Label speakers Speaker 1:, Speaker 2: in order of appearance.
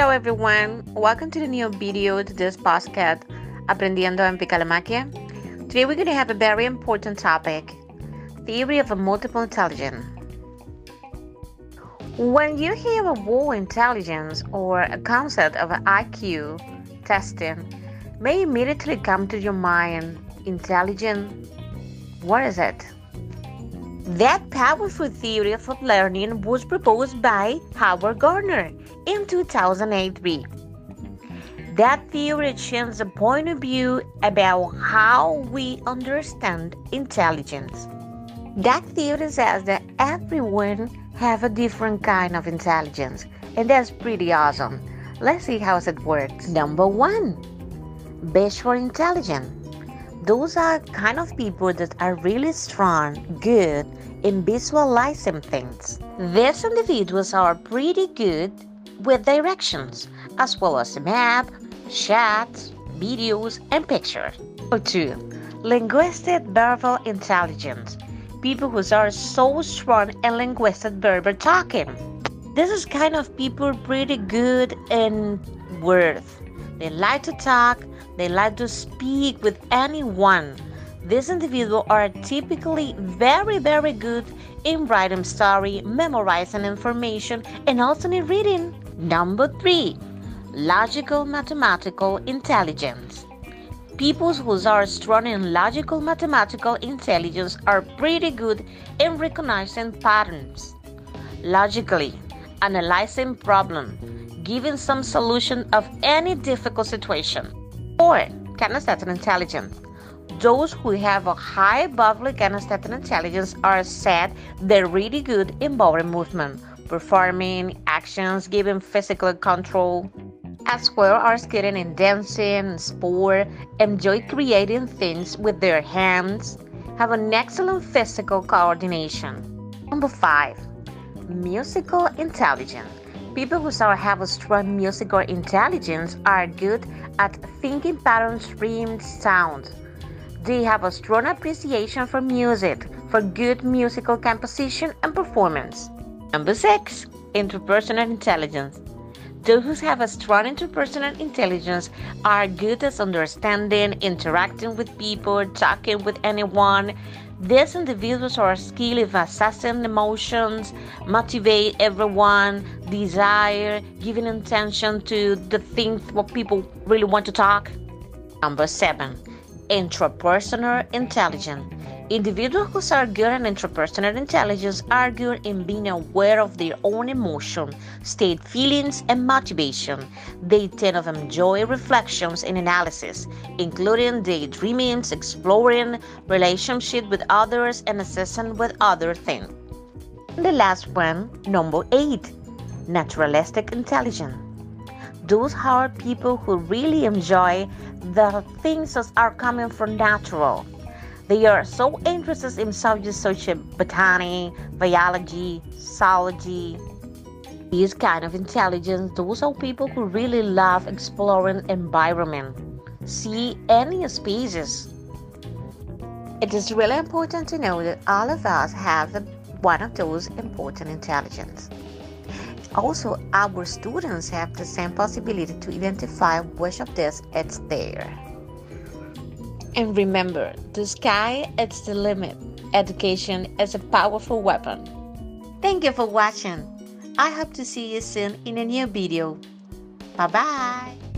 Speaker 1: Hello everyone, welcome to the new video to this podcast Aprendiendo en Picalamaquia. Today we're going to have a very important topic, theory of a multiple intelligence. When you hear a word intelligence or a concept of IQ testing, may immediately come to your mind intelligent. What is it? That powerful theory of learning was proposed by Howard Gardner in 2003. That theory changed the point of view about how we understand intelligence. That theory says that everyone have a different kind of intelligence, and that's pretty awesome. Let's see how it works. Number one, visual intelligence. Those are kind of people that are really strong, good in visualizing things. These individuals are pretty good with directions, as well as map, chats, videos, and pictures. Number two, linguistic verbal intelligence. People who are so strong in linguistic verbal talking. This is kind of people pretty good in words. They like to talk, they like to speak with anyone. These individuals are typically very, very good in writing story, memorizing information, and also in reading. Number three, logical mathematical intelligence. People who are strong in logical mathematical intelligence are pretty good in recognizing patterns, logically analyzing problem, giving some solution of any difficult situation. Four, kinesthetic intelligence. Those who have a high bodily kinesthetic intelligence are said they're really good in body movement, performing actions, giving physical control, as well as getting in dancing, sport, enjoy creating things with their hands, have an excellent physical coordination. Number five, musical intelligence. People who have a strong musical intelligence are good at thinking patterns, rhymes, sounds. They have a strong appreciation for music, for good musical composition and performance. Number six, interpersonal intelligence. Those who have a strong interpersonal intelligence are good at understanding, interacting with people, talking with anyone. These individuals are skilled in assessing emotions, motivate everyone, desire, giving attention to the things what people really want to talk. Number seven, intrapersonal intelligence. Individuals who are good in interpersonal intelligence are good in being aware of their own emotion, state, feelings, and motivation. They tend to enjoy reflections and analysis, including daydreaming, exploring, relationship with others, and assessing with other things. The last one, number eight, naturalistic intelligence. Those are people who really enjoy the things that are coming from natural. They are so interested in subjects such as botany, biology, zoology. These kind of intelligence, those are people who really love exploring environment, see any species. It is really important to know that all of us have one of those important intelligence. Also, our students have the same possibility to identify which of these is there. And remember, the sky is the limit. Education is a powerful weapon. Thank you for watching. I hope to see you soon in a new video. Bye bye.